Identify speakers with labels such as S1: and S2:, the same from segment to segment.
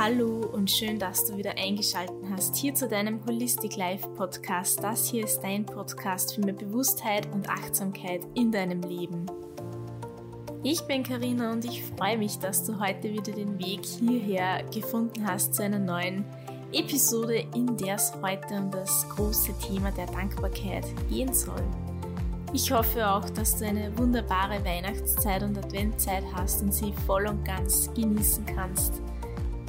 S1: Hallo und schön, dass du wieder eingeschaltet hast hier zu deinem Holistic Life Podcast. Das hier ist dein Podcast für mehr Bewusstheit und Achtsamkeit in deinem Leben. Ich bin Karina und ich freue mich, dass du heute wieder den Weg hierher gefunden hast zu einer neuen Episode, in der es heute um das große Thema der Dankbarkeit gehen soll. Ich hoffe auch, dass du eine wunderbare Weihnachtszeit und Adventzeit hast und sie voll und ganz genießen kannst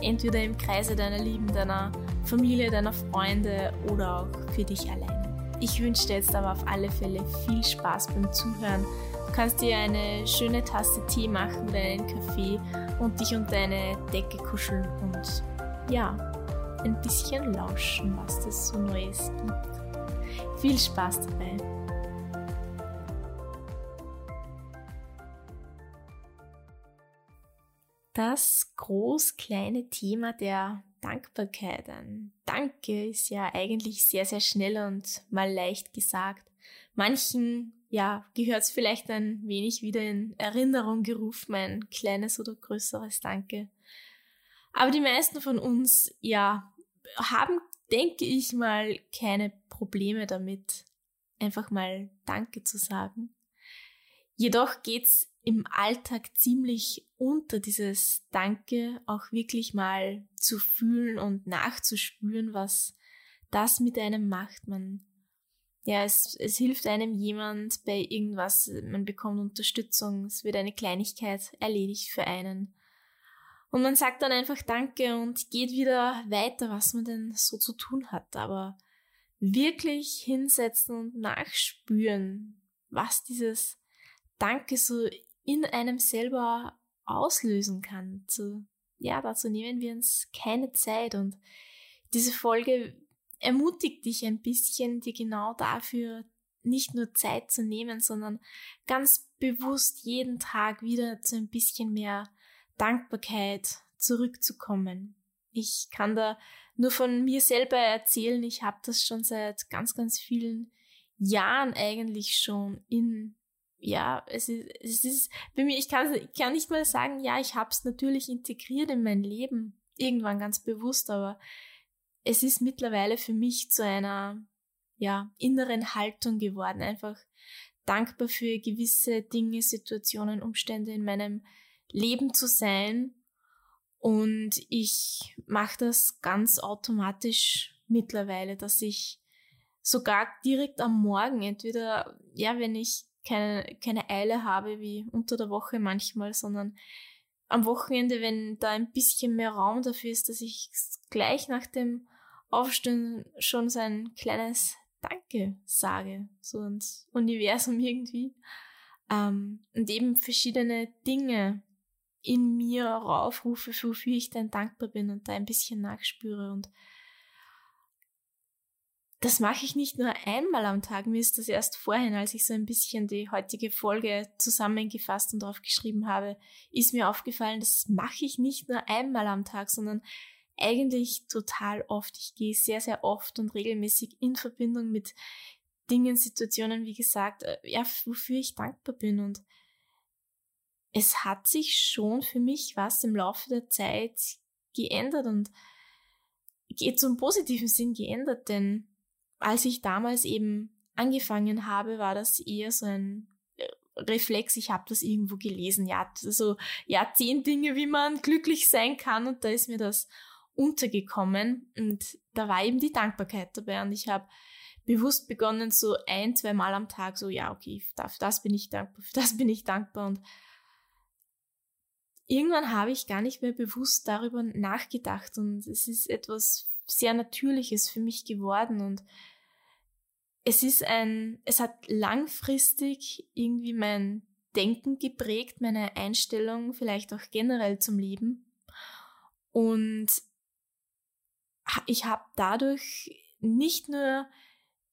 S1: entweder im Kreise deiner Lieben, deiner Familie, deiner Freunde oder auch für dich alleine. Ich wünsche dir jetzt aber auf alle Fälle viel Spaß beim Zuhören. Du kannst dir eine schöne Tasse Tee machen oder einen Kaffee und dich unter eine Decke kuscheln und ja, ein bisschen lauschen, was es so Neues gibt. Viel Spaß dabei! Das groß-kleine Thema der Dankbarkeit an. Danke ist ja eigentlich sehr, sehr schnell und mal leicht gesagt. Manchen, ja, gehört es vielleicht ein wenig wieder in Erinnerung gerufen, ein kleines oder größeres Danke. Aber die meisten von uns, ja, haben, denke ich mal, keine Probleme damit, einfach mal Danke zu sagen. Jedoch geht's im Alltag ziemlich unter, dieses Danke auch wirklich mal zu fühlen und nachzuspüren, was das mit einem macht. Man, ja, es, es hilft einem jemand bei irgendwas, man bekommt Unterstützung, es wird eine Kleinigkeit erledigt für einen. Und man sagt dann einfach Danke und geht wieder weiter, was man denn so zu tun hat. Aber wirklich hinsetzen und nachspüren, was dieses Danke so in einem selber auslösen kann. Zu, ja, dazu nehmen wir uns keine Zeit und diese Folge ermutigt dich ein bisschen, dir genau dafür nicht nur Zeit zu nehmen, sondern ganz bewusst jeden Tag wieder zu ein bisschen mehr Dankbarkeit zurückzukommen. Ich kann da nur von mir selber erzählen, ich habe das schon seit ganz, ganz vielen Jahren eigentlich schon in ja, es ist, es ist bei mir, ich kann, ich kann nicht mal sagen, ja, ich habe es natürlich integriert in mein Leben, irgendwann ganz bewusst, aber es ist mittlerweile für mich zu einer ja, inneren Haltung geworden, einfach dankbar für gewisse Dinge, Situationen, Umstände in meinem Leben zu sein. Und ich mache das ganz automatisch mittlerweile, dass ich sogar direkt am Morgen, entweder, ja, wenn ich keine, keine Eile habe wie unter der Woche manchmal, sondern am Wochenende, wenn da ein bisschen mehr Raum dafür ist, dass ich gleich nach dem Aufstehen schon so ein kleines Danke sage, so ins Universum irgendwie. Ähm, und eben verschiedene Dinge in mir raufrufe, wofür ich dann dankbar bin und da ein bisschen nachspüre und das mache ich nicht nur einmal am Tag. Mir ist das erst vorhin, als ich so ein bisschen die heutige Folge zusammengefasst und aufgeschrieben habe, ist mir aufgefallen, das mache ich nicht nur einmal am Tag, sondern eigentlich total oft. Ich gehe sehr, sehr oft und regelmäßig in Verbindung mit Dingen, Situationen, wie gesagt, äh, ja, wofür ich dankbar bin. Und es hat sich schon für mich was im Laufe der Zeit geändert und geht zum positiven Sinn geändert, denn als ich damals eben angefangen habe, war das eher so ein äh, Reflex, ich habe das irgendwo gelesen, ja, so, ja, zehn Dinge, wie man glücklich sein kann. Und da ist mir das untergekommen. Und da war eben die Dankbarkeit dabei. Und ich habe bewusst begonnen, so ein, zwei Mal am Tag, so, ja, okay, für das bin ich dankbar, für das bin ich dankbar. Und irgendwann habe ich gar nicht mehr bewusst darüber nachgedacht. Und es ist etwas sehr Natürliches für mich geworden und es ist ein, es hat langfristig irgendwie mein Denken geprägt, meine Einstellung vielleicht auch generell zum Leben. Und ich habe dadurch nicht nur,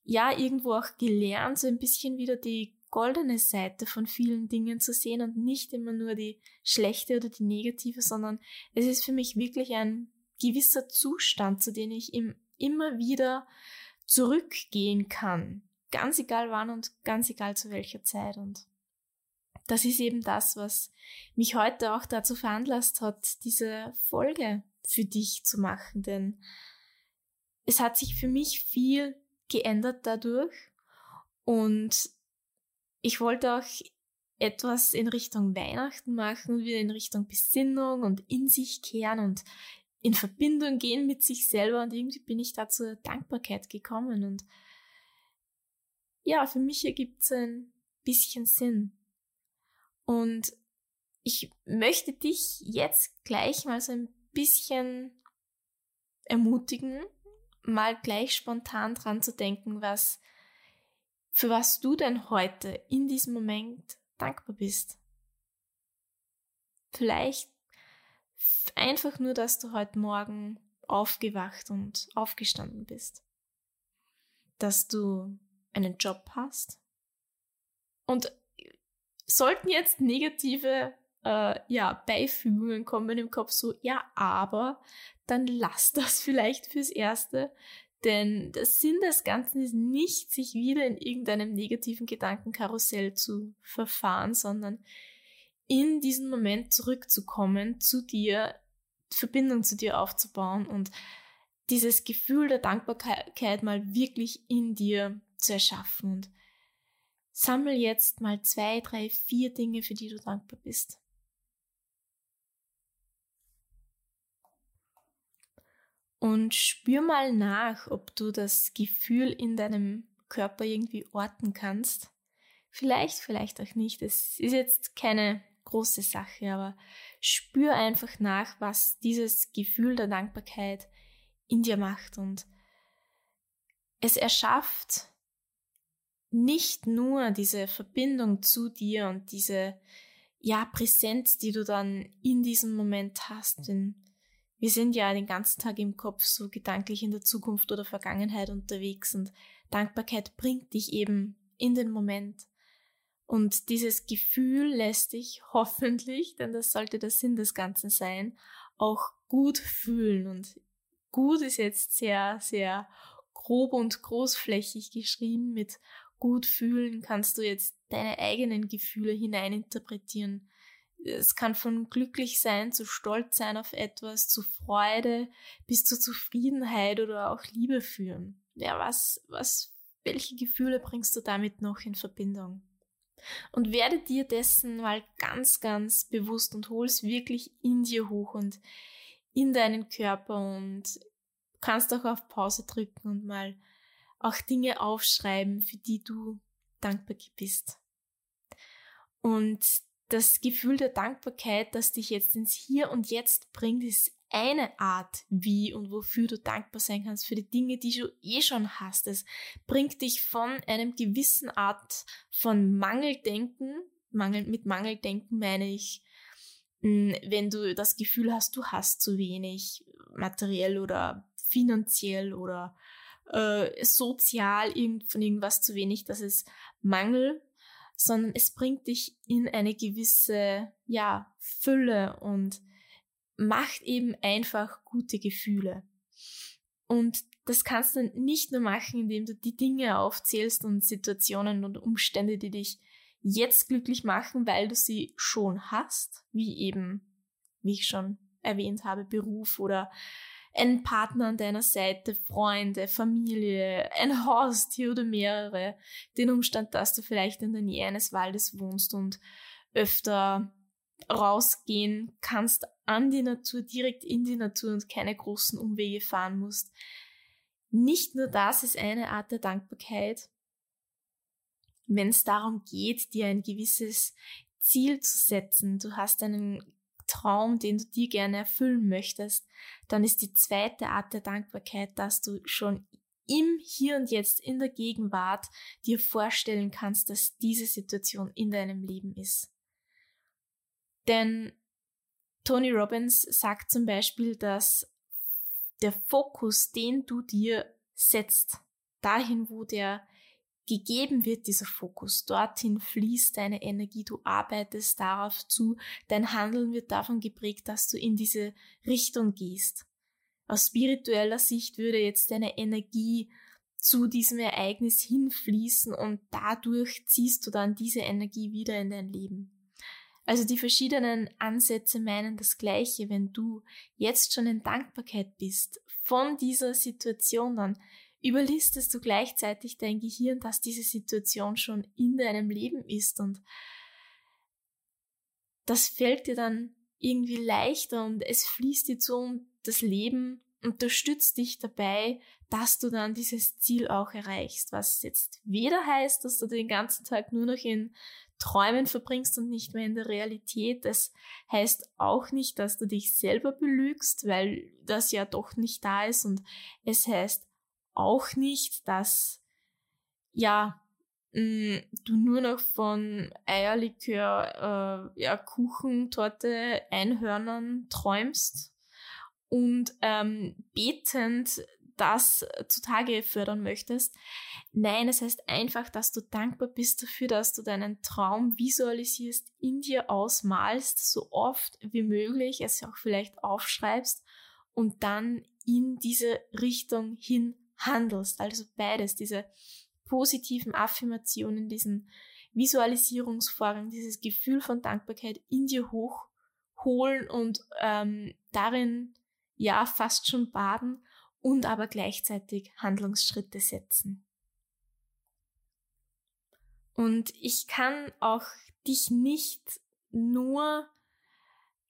S1: ja, irgendwo auch gelernt, so ein bisschen wieder die goldene Seite von vielen Dingen zu sehen und nicht immer nur die schlechte oder die negative, sondern es ist für mich wirklich ein gewisser Zustand, zu dem ich im, immer wieder zurückgehen kann. Ganz egal wann und ganz egal zu welcher Zeit. Und das ist eben das, was mich heute auch dazu veranlasst hat, diese Folge für dich zu machen, denn es hat sich für mich viel geändert dadurch und ich wollte auch etwas in Richtung Weihnachten machen, wieder in Richtung Besinnung und in sich kehren und in Verbindung gehen mit sich selber und irgendwie bin ich da zur Dankbarkeit gekommen und ja, für mich ergibt es ein bisschen Sinn. Und ich möchte dich jetzt gleich mal so ein bisschen ermutigen, mal gleich spontan dran zu denken, was, für was du denn heute in diesem Moment dankbar bist. Vielleicht einfach nur, dass du heute Morgen aufgewacht und aufgestanden bist. Dass du einen Job hast. Und sollten jetzt negative äh, ja, Beifügungen kommen im Kopf, so, ja, aber, dann lass das vielleicht fürs Erste. Denn der Sinn des Ganzen ist nicht, sich wieder in irgendeinem negativen Gedankenkarussell zu verfahren, sondern in diesen Moment zurückzukommen, zu dir, Verbindung zu dir aufzubauen und dieses Gefühl der Dankbarkeit mal wirklich in dir zu erschaffen. Und sammel jetzt mal zwei, drei, vier Dinge, für die du dankbar bist. Und spür mal nach, ob du das Gefühl in deinem Körper irgendwie orten kannst. Vielleicht, vielleicht auch nicht. Es ist jetzt keine große Sache, aber spür einfach nach, was dieses Gefühl der Dankbarkeit in dir macht. Und es erschafft nicht nur diese Verbindung zu dir und diese ja, Präsenz, die du dann in diesem Moment hast, denn wir sind ja den ganzen Tag im Kopf so gedanklich in der Zukunft oder Vergangenheit unterwegs und Dankbarkeit bringt dich eben in den Moment. Und dieses Gefühl lässt dich hoffentlich, denn das sollte der Sinn des Ganzen sein, auch gut fühlen. Und gut ist jetzt sehr, sehr grob und großflächig geschrieben. Mit gut fühlen kannst du jetzt deine eigenen Gefühle hineininterpretieren es kann von glücklich sein zu stolz sein auf etwas, zu Freude bis zur Zufriedenheit oder auch Liebe führen. Ja, was, was, welche Gefühle bringst du damit noch in Verbindung? Und werde dir dessen mal ganz, ganz bewusst und hol es wirklich in dir hoch und in deinen Körper und kannst auch auf Pause drücken und mal auch Dinge aufschreiben, für die du dankbar bist. Und das Gefühl der Dankbarkeit, das dich jetzt ins Hier und Jetzt bringt, ist eine Art, wie und wofür du dankbar sein kannst für die Dinge, die du eh schon hast. Es bringt dich von einem gewissen Art von Mangeldenken, Mangel, mit Mangeldenken meine ich, hm, wenn du das Gefühl hast, du hast zu wenig materiell oder finanziell oder äh, sozial irgend, von irgendwas zu wenig, das ist Mangel sondern es bringt dich in eine gewisse, ja, Fülle und macht eben einfach gute Gefühle. Und das kannst du nicht nur machen, indem du die Dinge aufzählst und Situationen und Umstände, die dich jetzt glücklich machen, weil du sie schon hast, wie eben, wie ich schon erwähnt habe, Beruf oder einen Partner an deiner Seite, Freunde, Familie, ein Haustier oder mehrere. Den Umstand, dass du vielleicht in der Nähe eines Waldes wohnst und öfter rausgehen kannst an die Natur, direkt in die Natur und keine großen Umwege fahren musst. Nicht nur das ist eine Art der Dankbarkeit, wenn es darum geht, dir ein gewisses Ziel zu setzen. Du hast einen Traum, den du dir gerne erfüllen möchtest, dann ist die zweite Art der Dankbarkeit, dass du schon im Hier und Jetzt, in der Gegenwart dir vorstellen kannst, dass diese Situation in deinem Leben ist. Denn Tony Robbins sagt zum Beispiel, dass der Fokus, den du dir setzt, dahin, wo der gegeben wird dieser Fokus. Dorthin fließt deine Energie, du arbeitest darauf zu, dein Handeln wird davon geprägt, dass du in diese Richtung gehst. Aus spiritueller Sicht würde jetzt deine Energie zu diesem Ereignis hinfließen und dadurch ziehst du dann diese Energie wieder in dein Leben. Also die verschiedenen Ansätze meinen das Gleiche. Wenn du jetzt schon in Dankbarkeit bist von dieser Situation, dann überlistest du gleichzeitig dein Gehirn, dass diese Situation schon in deinem Leben ist und das fällt dir dann irgendwie leichter und es fließt dir zu und das Leben unterstützt dich dabei, dass du dann dieses Ziel auch erreichst, was jetzt weder heißt, dass du den ganzen Tag nur noch in Träumen verbringst und nicht mehr in der Realität. Das heißt auch nicht, dass du dich selber belügst, weil das ja doch nicht da ist und es heißt auch nicht, dass ja mm, du nur noch von Eierlikör, äh, ja, Kuchen, Torte, Einhörnern träumst und ähm, betend das zutage fördern möchtest. Nein, es heißt einfach, dass du dankbar bist dafür, dass du deinen Traum visualisierst, in dir ausmalst, so oft wie möglich, es auch vielleicht aufschreibst und dann in diese Richtung hin handelst. Also beides, diese positiven Affirmationen, diesen Visualisierungsvorgang, dieses Gefühl von Dankbarkeit in dir hochholen und ähm, darin ja fast schon baden und aber gleichzeitig Handlungsschritte setzen. Und ich kann auch dich nicht nur,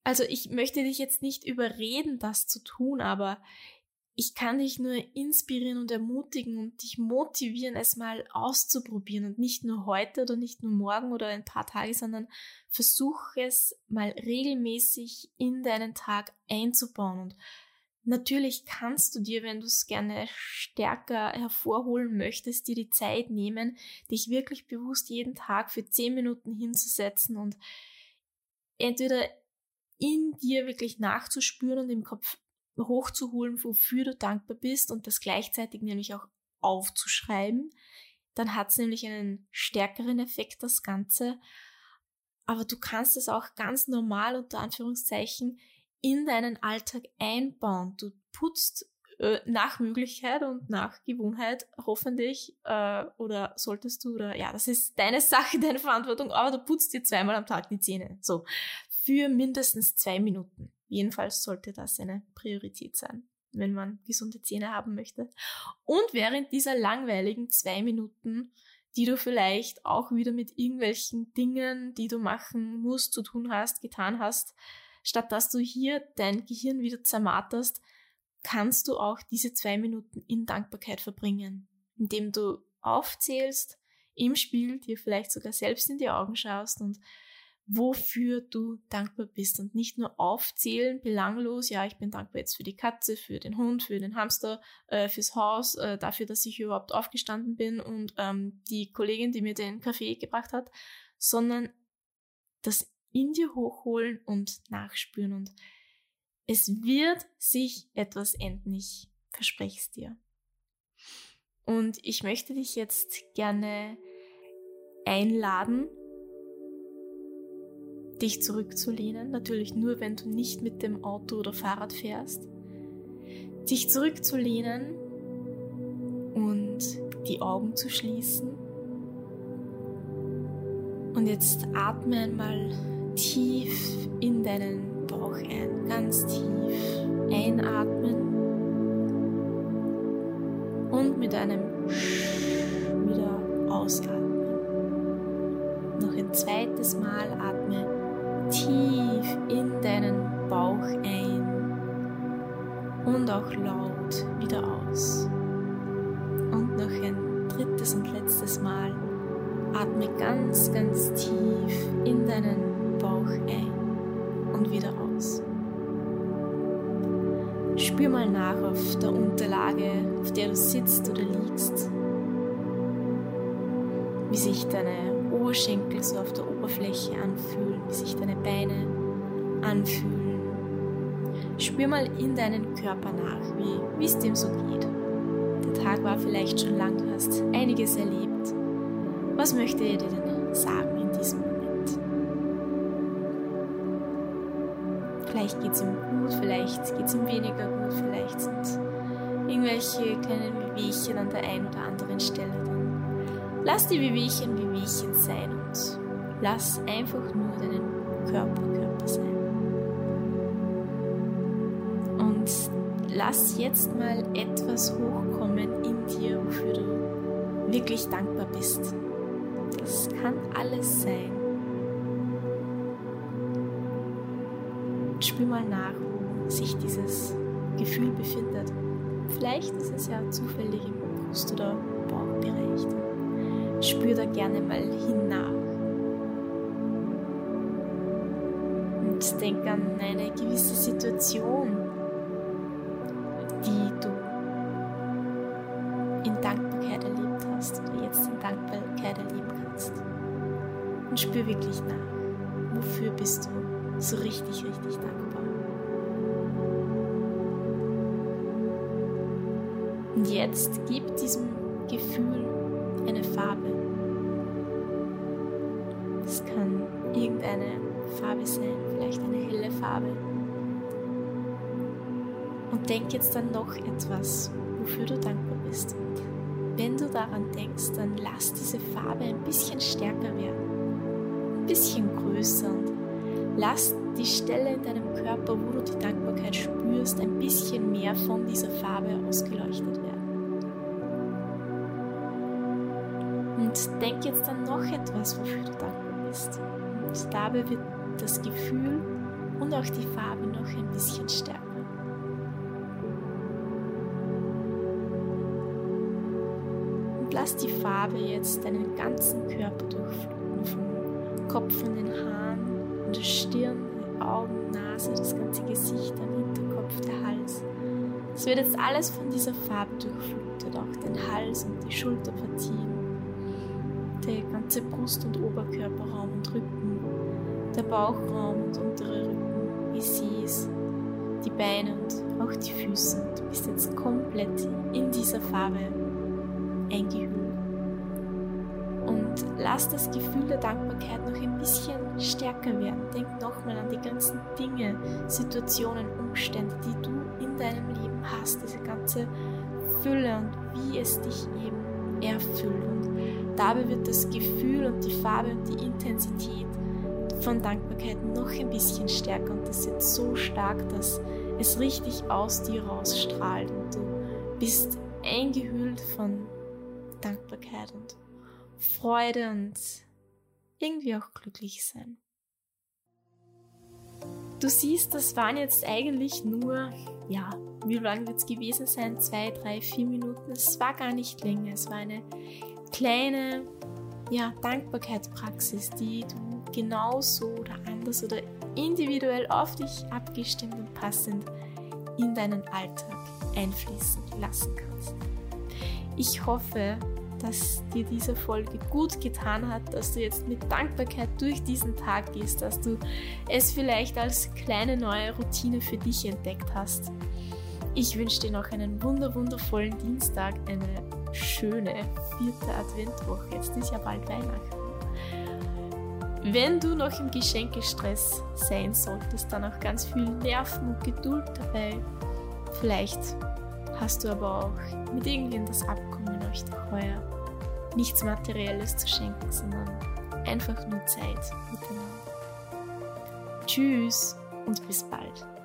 S1: also ich möchte dich jetzt nicht überreden, das zu tun, aber ich kann dich nur inspirieren und ermutigen und dich motivieren, es mal auszuprobieren und nicht nur heute oder nicht nur morgen oder ein paar Tage, sondern versuch es mal regelmäßig in deinen Tag einzubauen und Natürlich kannst du dir, wenn du es gerne stärker hervorholen möchtest, dir die Zeit nehmen, dich wirklich bewusst jeden Tag für zehn Minuten hinzusetzen und entweder in dir wirklich nachzuspüren und im Kopf hochzuholen, wofür du dankbar bist und das gleichzeitig nämlich auch aufzuschreiben. Dann hat es nämlich einen stärkeren Effekt, das Ganze. Aber du kannst es auch ganz normal unter Anführungszeichen in deinen Alltag einbauen. Du putzt äh, nach Möglichkeit und nach Gewohnheit hoffentlich äh, oder solltest du oder ja, das ist deine Sache, deine Verantwortung, aber du putzt dir zweimal am Tag die Zähne. So, für mindestens zwei Minuten. Jedenfalls sollte das eine Priorität sein, wenn man gesunde Zähne haben möchte. Und während dieser langweiligen zwei Minuten die du vielleicht auch wieder mit irgendwelchen Dingen, die du machen musst, zu tun hast, getan hast, statt dass du hier dein Gehirn wieder zermarterst, kannst du auch diese zwei Minuten in Dankbarkeit verbringen, indem du aufzählst, im Spiel dir vielleicht sogar selbst in die Augen schaust und wofür du dankbar bist. Und nicht nur aufzählen, belanglos, ja, ich bin dankbar jetzt für die Katze, für den Hund, für den Hamster, äh, fürs Haus, äh, dafür, dass ich überhaupt aufgestanden bin und ähm, die Kollegin, die mir den Kaffee gebracht hat, sondern das in dir hochholen und nachspüren und es wird sich etwas enden, ich verspreche es dir. Und ich möchte dich jetzt gerne einladen, dich zurückzulehnen, natürlich nur, wenn du nicht mit dem Auto oder Fahrrad fährst, dich zurückzulehnen und die Augen zu schließen. Und jetzt atme einmal tief in deinen Bauch ein, ganz tief einatmen und mit einem Sch wieder ausatmen. Noch ein zweites Mal atme tief in deinen Bauch ein und auch laut wieder aus. Und noch ein drittes und letztes Mal atme ganz, ganz tief nach auf der Unterlage, auf der du sitzt oder liegst, wie sich deine Oberschenkel so auf der Oberfläche anfühlen, wie sich deine Beine anfühlen. Spür mal in deinen Körper nach, wie es dem so geht. Der Tag war vielleicht schon lang, du hast einiges erlebt. Was möchte er dir denn sagen in diesem Vielleicht geht es ihm gut, vielleicht geht es ihm weniger gut, vielleicht sind irgendwelche kleinen Wehwehchen an der einen oder anderen Stelle. Dann lass die Wehwehchen Wehwehchen sein und lass einfach nur deinen Oberkörper sein. Und lass jetzt mal etwas hochkommen in dir, wofür du wirklich dankbar bist. Das kann alles sein. Spür mal nach, wo sich dieses Gefühl befindet. Vielleicht ist es ja zufällig im Brust- oder Bauchbereich. Spür da gerne mal hinnach. Und denk an eine gewisse Situation, jetzt gib diesem Gefühl eine Farbe. Es kann irgendeine Farbe sein, vielleicht eine helle Farbe. Und denk jetzt an noch etwas, wofür du dankbar bist. Wenn du daran denkst, dann lass diese Farbe ein bisschen stärker werden, ein bisschen größer und lass die Stelle in deinem Körper, wo du die Dankbarkeit spürst, ein bisschen mehr von dieser Farbe ausgeleuchtet werden. Und denk jetzt an noch etwas, wofür du dankbar bist. Und dabei wird das Gefühl und auch die Farbe noch ein bisschen stärker. Und lass die Farbe jetzt deinen ganzen Körper durchfluten, vom Kopf und den Haaren, und der Stirn, die Augen, Nase, das ganze Gesicht, der Hinterkopf, der Hals. Es wird jetzt alles von dieser Farbe durchflutet, auch den Hals und die Schulterpartien, der ganze Brust- und Oberkörperraum und Rücken, der Bauchraum und untere Rücken, wie sie es, die Beine und auch die Füße. Du bist jetzt komplett in dieser Farbe eingehüllt. Und lass das Gefühl der Dankbarkeit noch ein bisschen stärker werden. Denk nochmal an die ganzen Dinge, Situationen, Umstände, die du in deinem Leben hast, diese ganze Fülle und wie es dich eben erfüllt. Und dabei wird das Gefühl und die Farbe und die Intensität von Dankbarkeit noch ein bisschen stärker und das ist so stark, dass es richtig aus dir rausstrahlt und du bist eingehüllt von Dankbarkeit und Freude und irgendwie auch glücklich sein. Du siehst, das waren jetzt eigentlich nur, ja, wie lange wird es gewesen sein? Zwei, drei, vier Minuten. Es war gar nicht länger. Es war eine kleine, ja, Dankbarkeitspraxis, die du genauso oder anders oder individuell auf dich abgestimmt und passend in deinen Alltag einfließen lassen kannst. Ich hoffe, dass dir diese Folge gut getan hat, dass du jetzt mit Dankbarkeit durch diesen Tag gehst, dass du es vielleicht als kleine neue Routine für dich entdeckt hast. Ich wünsche dir noch einen wunder wundervollen Dienstag, eine schöne vierte Adventwoche. Jetzt ist ja bald Weihnachten. Wenn du noch im Geschenkestress sein solltest, dann auch ganz viel Nerven und Geduld dabei. Vielleicht hast du aber auch mit irgendwem das Abkommen, euch heuer nichts Materielles zu schenken, sondern einfach nur Zeit miteinander. Tschüss und bis bald.